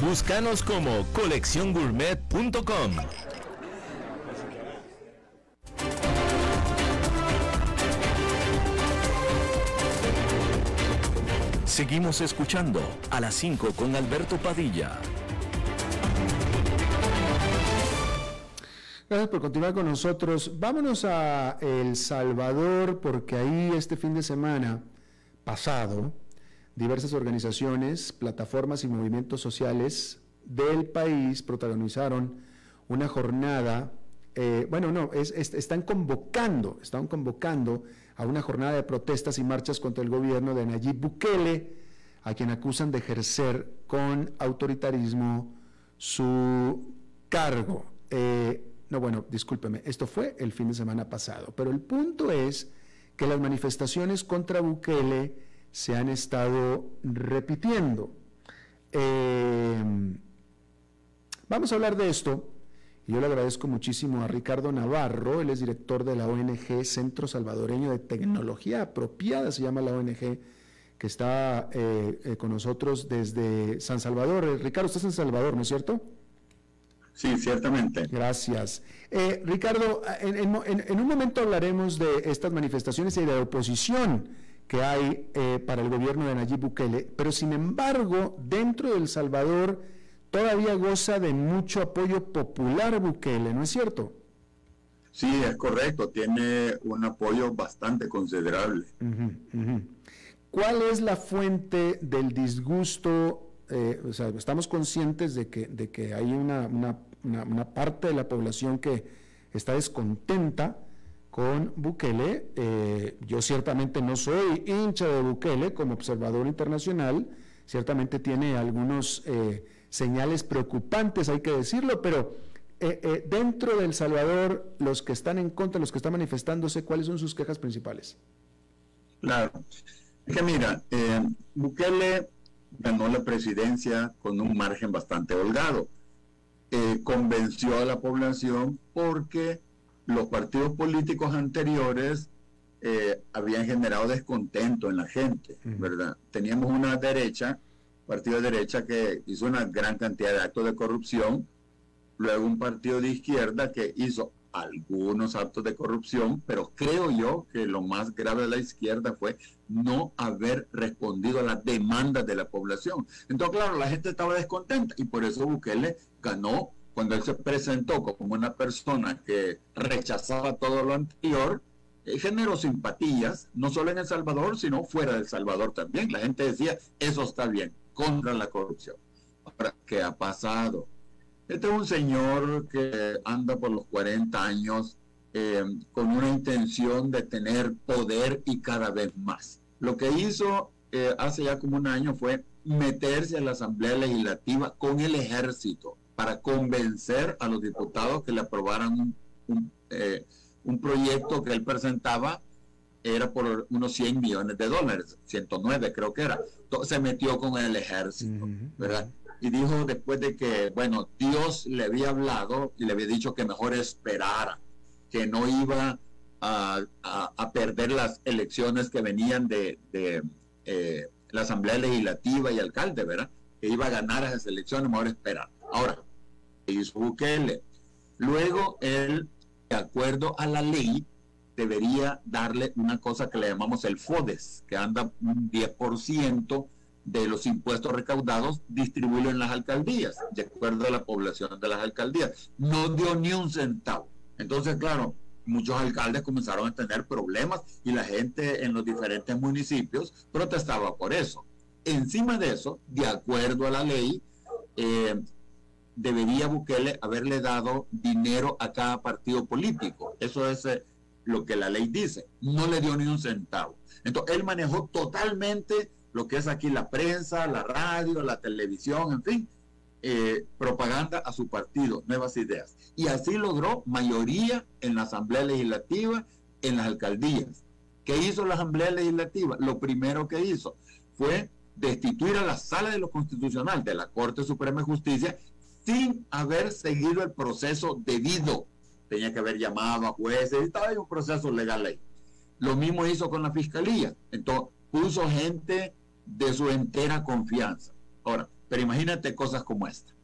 Búscanos como colecciongourmet.com. Seguimos escuchando a las 5 con Alberto Padilla. Gracias por continuar con nosotros. Vámonos a El Salvador porque ahí este fin de semana pasado diversas organizaciones, plataformas y movimientos sociales del país protagonizaron una jornada, eh, bueno, no, están convocando, están convocando a una jornada de protestas y marchas contra el gobierno de Nayib Bukele, a quien acusan de ejercer con autoritarismo su cargo. Eh, no, bueno, discúlpeme, esto fue el fin de semana pasado, pero el punto es que las manifestaciones contra Bukele se han estado repitiendo. Eh, vamos a hablar de esto. Y yo le agradezco muchísimo a Ricardo Navarro, él es director de la ONG Centro Salvadoreño de Tecnología Apropiada, se llama la ONG, que está eh, eh, con nosotros desde San Salvador. Ricardo, estás en San Salvador, ¿no es cierto? Sí, ciertamente. Gracias. Ricardo, en, un momento hablaremos de estas manifestaciones y de la oposición que hay eh, para el gobierno de Nayib Bukele, pero sin embargo, dentro de El Salvador todavía goza de mucho apoyo popular Bukele, ¿no es cierto? Sí, es correcto, tiene un apoyo bastante considerable. ¿Cuál es la fuente del disgusto? Eh, o sea, estamos conscientes de que, de que hay una, una parte de la población que está descontenta, con Bukele. Eh, yo ciertamente no soy hincha de Bukele como observador internacional, ciertamente tiene algunos eh, señales preocupantes, hay que decirlo, pero eh, dentro de El Salvador, los que están en contra, los que están manifestándose, ¿cuáles son sus quejas principales? Claro, es que mira, Bukele ganó la presidencia con un margen bastante holgado. convenció a la población porque los partidos políticos anteriores eh, habían generado descontento en la gente, ¿verdad? Teníamos una derecha, partido de derecha que hizo una gran cantidad de actos de corrupción, luego un partido de izquierda que hizo algunos actos de corrupción, pero creo yo que lo más grave de la izquierda fue no haber respondido a las demandas de la población. Entonces, claro, la gente estaba descontenta y por eso Bukele ganó cuando él se presentó como una persona que rechazaba todo lo anterior, eh, generó simpatías, no solo en El Salvador, sino fuera de El Salvador también. La gente decía, eso está bien, contra la corrupción. Ahora, ¿qué ha pasado? Este es un señor que anda por los 40 años eh, con una intención de tener poder y cada vez más. Lo que hizo eh, hace ya como un año fue meterse a la Asamblea Legislativa con el ejército para convencer a los diputados que le aprobaran eh, un, proyecto que él presentaba, era por unos 100 millones de dólares, 109 creo que era. se metió con el ejército, ¿verdad? Y dijo después de que, bueno, Dios le había hablado y le había dicho que mejor esperara, que no iba a, perder las elecciones que venían de, eh, la Asamblea Legislativa y alcalde, ¿verdad? Que iba a ganar esas elecciones, mejor esperar. Ahora, hizo Bukele. Luego él, de acuerdo a la ley, debería darle una cosa que le llamamos el FODES, que anda un 10% de los impuestos recaudados, distribuirlo en las alcaldías, de acuerdo a la población de las alcaldías. No dio ni un centavo. Entonces, claro, muchos alcaldes comenzaron a tener problemas y la gente en los diferentes municipios protestaba por eso. Encima de eso, de acuerdo a la ley, eh, debería Bukele haberle dado dinero a cada partido político. Eso es eh, lo que la ley dice. No le dio ni un centavo. Entonces, él manejó totalmente lo que es aquí la prensa, la radio, la televisión, en fin, eh, propaganda a su partido, nuevas ideas. Y así logró mayoría en la Asamblea Legislativa, en las alcaldías. ¿Qué hizo la Asamblea Legislativa? Lo primero que hizo fue destituir a la Sala de lo Constitucional de la Corte Suprema de Justicia sin haber seguido el proceso debido. Tenía que haber llamado a jueces, estaba en un proceso legal ahí. Lo mismo hizo con la Fiscalía. Entonces, puso gente de su entera confianza. Ahora, pero imagínate cosas como esta.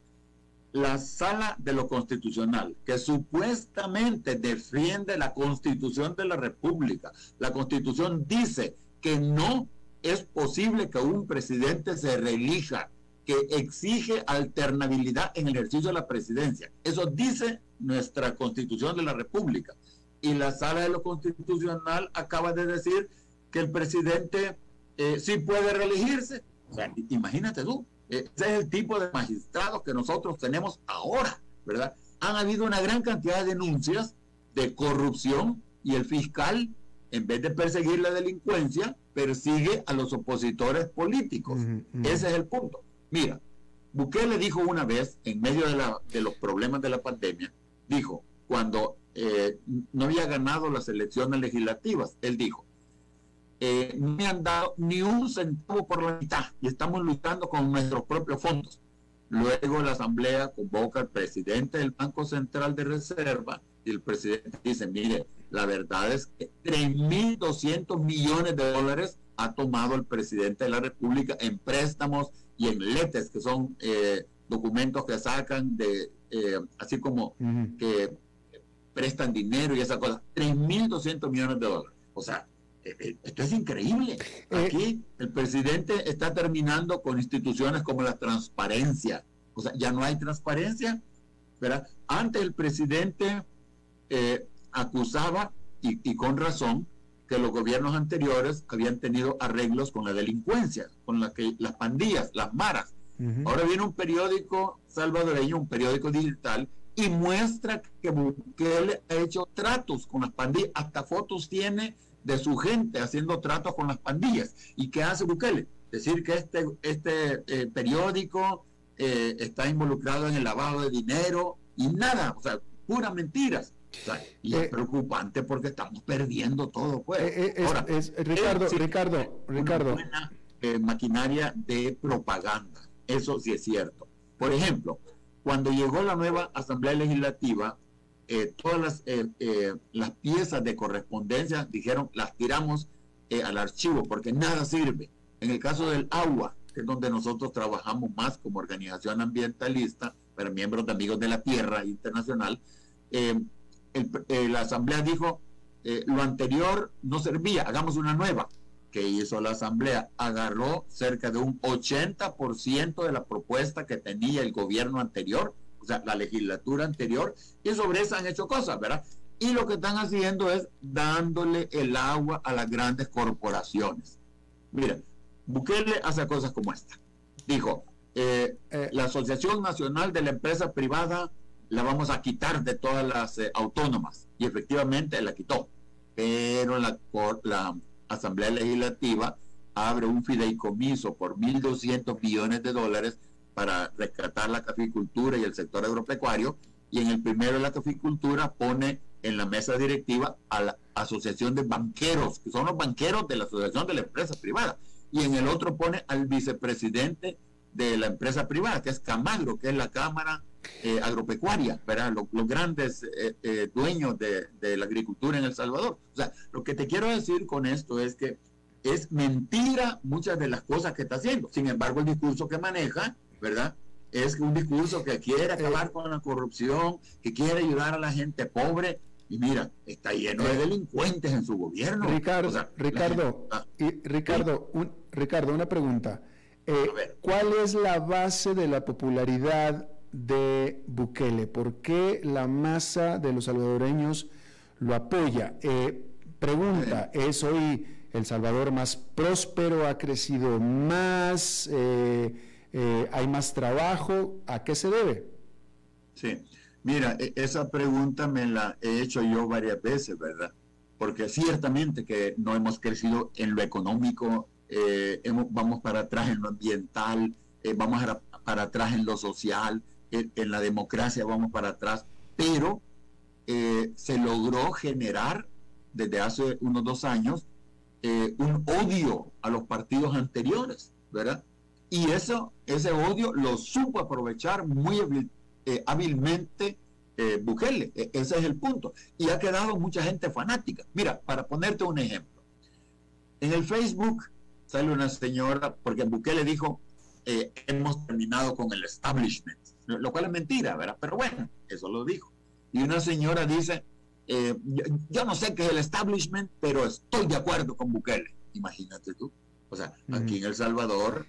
La sala de lo constitucional, que supuestamente defiende la constitución de la República, la constitución dice que no es posible que un presidente se reelija, que exige alternabilidad en el ejercicio de la presidencia. Eso dice nuestra constitución de la República. Y la sala de lo constitucional acaba de decir que el presidente eh, sí puede reelegirse. imagínate tú, ese es el tipo de magistrados que nosotros tenemos ahora, ¿verdad? Han habido una gran cantidad de denuncias de corrupción y el fiscal, en vez de perseguir la delincuencia, persigue a los opositores políticos. Ese es el punto. Mira, Bukele dijo una vez, en medio de, la, de los problemas de la pandemia, dijo, cuando eh, no había ganado las elecciones legislativas, él dijo, eh, no me han dado ni un centavo por la mitad y estamos luchando con nuestros propios fondos. Luego la Asamblea convoca al presidente del Banco Central de Reserva y el presidente dice, mire, la verdad es que 3.200 millones de dólares ha tomado el presidente de la República en préstamos y en letes, que son eh, documentos que sacan de, eh, así como que prestan dinero y esa cosa, 3.200 millones de dólares. O sea, eh, eh, esto es increíble. Eh, Aquí el presidente está terminando con instituciones como la transparencia. O sea, ya no hay transparencia. ¿verdad? Antes el presidente acusaba, y, con razón, que los gobiernos anteriores habían tenido arreglos con la delincuencia, con la que, las pandillas, las maras. Ahora viene un periódico salvadoreño, un periódico digital, y muestra que Bukele ha hecho tratos con las pandillas, hasta fotos tiene de su gente haciendo tratos con las pandillas. ¿Y qué hace Bukele? Decir que este, este eh, periódico eh, está involucrado en el lavado de dinero y nada, o sea, puras mentiras. Y es eh, preocupante porque estamos perdiendo todo, pues. Ahora, Ricardo, Ricardo, Ricardo. Una maquinaria de propaganda, eso sí es cierto. Por ejemplo, cuando llegó la nueva Asamblea Legislativa, eh, todas las, eh, eh, las piezas de correspondencia, dijeron, las tiramos al archivo porque nada sirve. En el caso del agua, que es donde nosotros trabajamos más como organización ambientalista, pero miembros de Amigos de la Tierra Internacional, la Asamblea dijo, lo anterior no servía, hagamos una nueva. que hizo la Asamblea? Agarró cerca de un 80% de la propuesta que tenía el gobierno anterior sea, la legislatura anterior, y sobre eso han hecho cosas, ¿verdad? Y lo que están haciendo es dándole el agua a las grandes corporaciones. Mira, Bukele hace cosas como esta. Dijo, eh, eh, la Asociación Nacional de la Empresa Privada la vamos a quitar de todas las eh, autónomas. Y efectivamente la quitó. Pero la, la Asamblea Legislativa abre un fideicomiso por 1.200 millones de dólares para rescatar la caficultura y el sector agropecuario, y en el primero la caficultura pone en la mesa directiva a la Asociación de Banqueros, que son los banqueros de la Asociación de la Empresa Privada, y en el otro pone al vicepresidente de la empresa privada, que es Camagro, que es la Cámara eh, Agropecuaria, ¿verdad? Los, grandes eh, eh, dueños de, de la agricultura en El Salvador. O sea, lo que te quiero decir con esto es que es mentira muchas de las cosas que está haciendo. Sin embargo, el discurso que maneja ¿verdad? Es un discurso que quiere acabar con la corrupción, que quiere ayudar a la gente pobre. Y mira, está lleno de delincuentes en su gobierno. Ricardo, Ricardo, y, Ricardo, un, Ricardo, una pregunta. Eh, ¿Cuál es la base de la popularidad de Bukele? ¿Por qué la masa de los salvadoreños lo apoya? Eh, pregunta, ¿es hoy El Salvador más próspero? ¿Ha crecido más? Eh, ¿Hay más trabajo? ¿A qué se debe? Sí, mira, e, esa pregunta me la he hecho yo varias veces, ¿verdad? Porque ciertamente que no hemos crecido en lo económico, eh, vamos para atrás en lo ambiental, eh, vamos para atrás en lo social, en, la democracia vamos para atrás, pero eh, se logró generar desde hace unos dos años un odio a los partidos anteriores, ¿verdad? Y eso, ese odio lo supo aprovechar muy hábilmente Bukele, e, ese es el punto. Y ha quedado mucha gente fanática. Mira, para ponerte un ejemplo, en el Facebook sale una señora, porque Bukele dijo, eh, hemos terminado con el establishment, lo cual es mentira, ¿verdad? Pero bueno, eso lo dijo. Y una señora dice, eh, yo, no sé qué es el establishment, pero estoy de acuerdo con Bukele. Imagínate tú. O sea, aquí en El Salvador,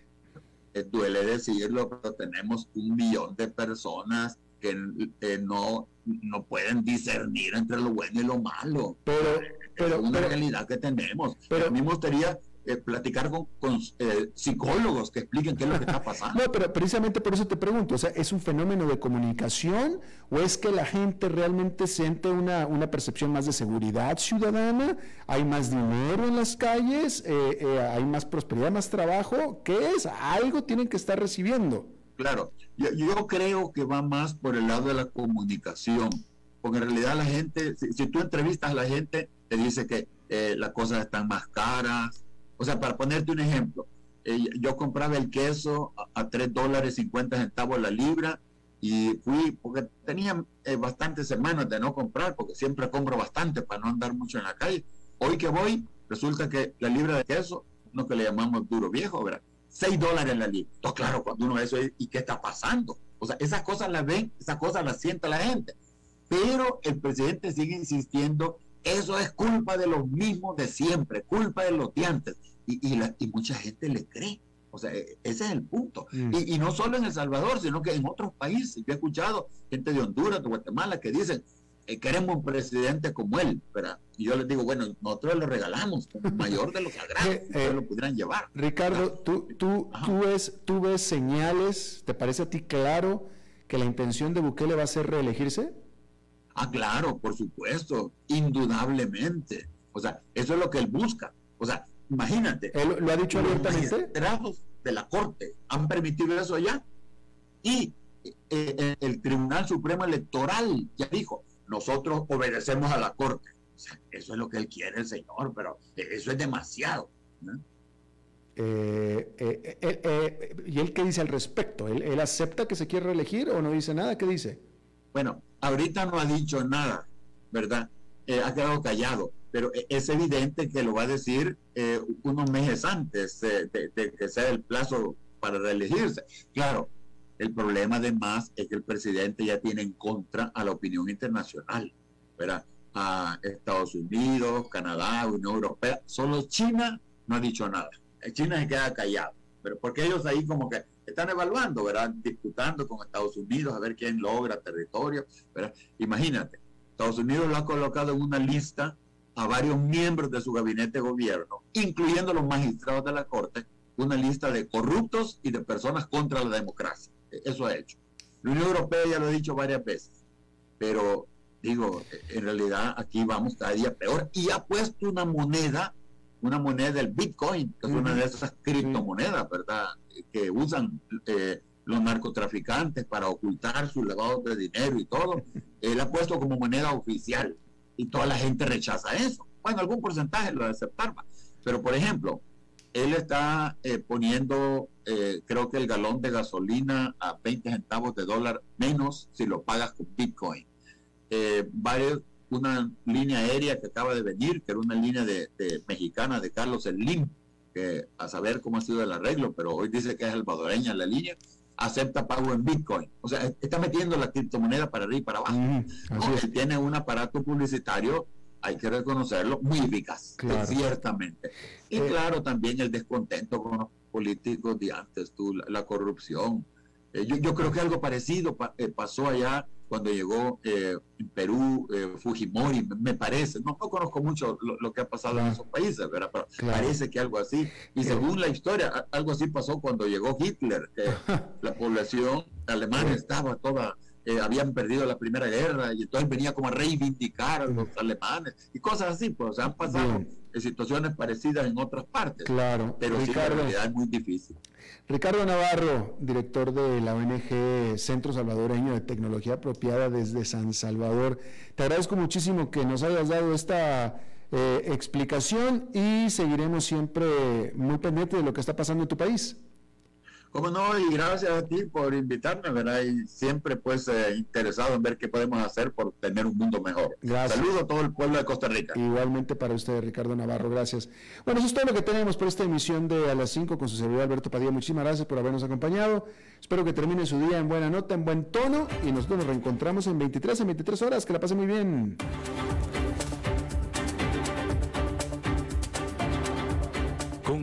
eh, duele decirlo, pero tenemos un millón de personas que no, no pueden discernir entre lo bueno y lo malo. Pero, pero es una realidad que tenemos. Pero, a mí me gustaría eh, platicar con, eh, psicólogos que expliquen qué es lo que está pasando. No, pero precisamente por eso te pregunto, o sea, ¿es un fenómeno de comunicación o es que la gente realmente siente una, una percepción más de seguridad ciudadana? ¿Hay más dinero en las calles? Eh, ¿Hay más prosperidad, más trabajo? ¿Qué es? Algo tienen que estar recibiendo. Claro, yo, yo creo que va más por el lado de la comunicación, porque en realidad la gente, si, tú entrevistas a la gente, te dice que las cosas están más caras, o sea, para ponerte un ejemplo, eh, yo compraba el queso a, 3 dólares 50 centavos la libra y fui, porque tenía eh, bastantes semanas de no comprar, porque siempre compro bastante para no andar mucho en la calle. Hoy que voy, resulta que la libra de queso, lo que le llamamos duro viejo, ¿verdad? 6 dólares la libra. Entonces, claro, cuando uno ve eso, ¿y qué está pasando? O sea, esas cosas las ven, esas cosas las siente la gente. Pero el presidente sigue insistiendo eso es culpa de los mismos de siempre, culpa de los de antes. Y, y, y mucha gente le cree. O sea, e, ese es el punto. Mm. Y, no solo en El Salvador, sino que en otros países. Yo he escuchado gente de Honduras, de Guatemala, que dicen, eh, queremos un presidente como él. Pero, y yo les digo, bueno, nosotros lo regalamos, mayor de los sagrados, eh, eh, lo pudieran llevar. Ricardo, tú, tú, tú, ves, tú ves señales, ¿te parece a ti claro que la intención de Bukele va a ser reelegirse? Ah, claro, por supuesto, indudablemente. O sea, eso es lo que él busca. O sea, imagínate. ¿Él lo ha dicho abiertamente? Los de la Corte han permitido eso allá. Y eh, eh, el Tribunal Supremo Electoral ya dijo, nosotros obedecemos a la Corte. O sea, eso es lo que él quiere, el señor, pero eso es demasiado. Eh, ¿Y él qué dice al respecto? ¿Él, ¿Él acepta que se quiere reelegir o no dice nada? ¿Qué dice? Bueno, ahorita no ha dicho nada, ¿verdad? Eh, ha quedado callado, pero e, es evidente que lo va a decir eh, unos meses antes de, que sea el plazo para reelegirse. Claro, el problema además es que el presidente ya tiene en contra a la opinión internacional, ¿verdad? A Estados Unidos, Canadá, Unión Europea, solo China no ha dicho nada. China se queda callado, pero porque ellos ahí como que están evaluando, ¿verdad? Disputando con Estados Unidos a ver quién logra territorio, ¿verdad? Imagínate, Estados Unidos lo ha colocado en una lista a varios miembros de su gabinete de gobierno, incluyendo los magistrados de la Corte, una lista de corruptos y de personas contra la democracia. Eso ha hecho. La Unión Europea ya lo ha dicho varias veces, pero digo, en realidad aquí vamos cada día peor y ha puesto una moneda una moneda del Bitcoin, que es una de esas criptomonedas, ¿verdad? Que usan eh, los narcotraficantes para ocultar sus lavados de dinero y todo. Él ha puesto como moneda oficial y toda la gente rechaza eso. Bueno, algún porcentaje lo aceptar, pero por ejemplo, él está eh, poniendo, eh, creo que el galón de gasolina a 20 centavos de dólar menos si lo pagas con Bitcoin. varios una línea aérea que acaba de venir, que era una línea de, mexicana de Carlos Slim, que a saber cómo ha sido el arreglo, pero hoy dice que es salvadoreña la línea, acepta pago en Bitcoin. O sea, está metiendo la criptomoneda para arriba y para abajo. tiene un aparato publicitario, hay que reconocerlo, muy eficaz, ciertamente. Y eh, claro, también el descontento con los políticos de antes, tú, la, corrupción. Eh, yo, creo que algo parecido eh, pasó allá cuando llegó en Perú Fujimori, me parece. No, conozco mucho lo, que ha pasado en esos países, pero parece que algo así. Y según la historia, algo así pasó cuando llegó Hitler, la población alemana estaba toda eh, habían perdido la Primera Guerra y entonces venía como a reivindicar a los alemanes y cosas así, pues han pasado situaciones parecidas en otras partes. Claro, pero Ricardo, sí, la realidad es muy difícil. Ricardo Navarro, director de la ONG Centro Salvadoreño de Tecnología Apropiada desde San Salvador, te agradezco muchísimo que nos hayas dado esta eh, explicación y seguiremos siempre muy pendientes de lo que está pasando en tu país. Cómo no, y gracias a ti por invitarme, ¿verdad? Y siempre pues eh, interesado en ver qué podemos hacer por tener un mundo mejor. Gracias. Saludo a todo el pueblo de Costa Rica. Igualmente para usted, Ricardo Navarro, gracias. Bueno, eso es todo lo que tenemos por esta emisión de A las 5 con su servidor Alberto Padilla. Muchísimas gracias por habernos acompañado. Espero que termine su día en buena nota, en buen tono, y nosotros nos reencontramos en 23, en 23 horas. Que la pase muy bien.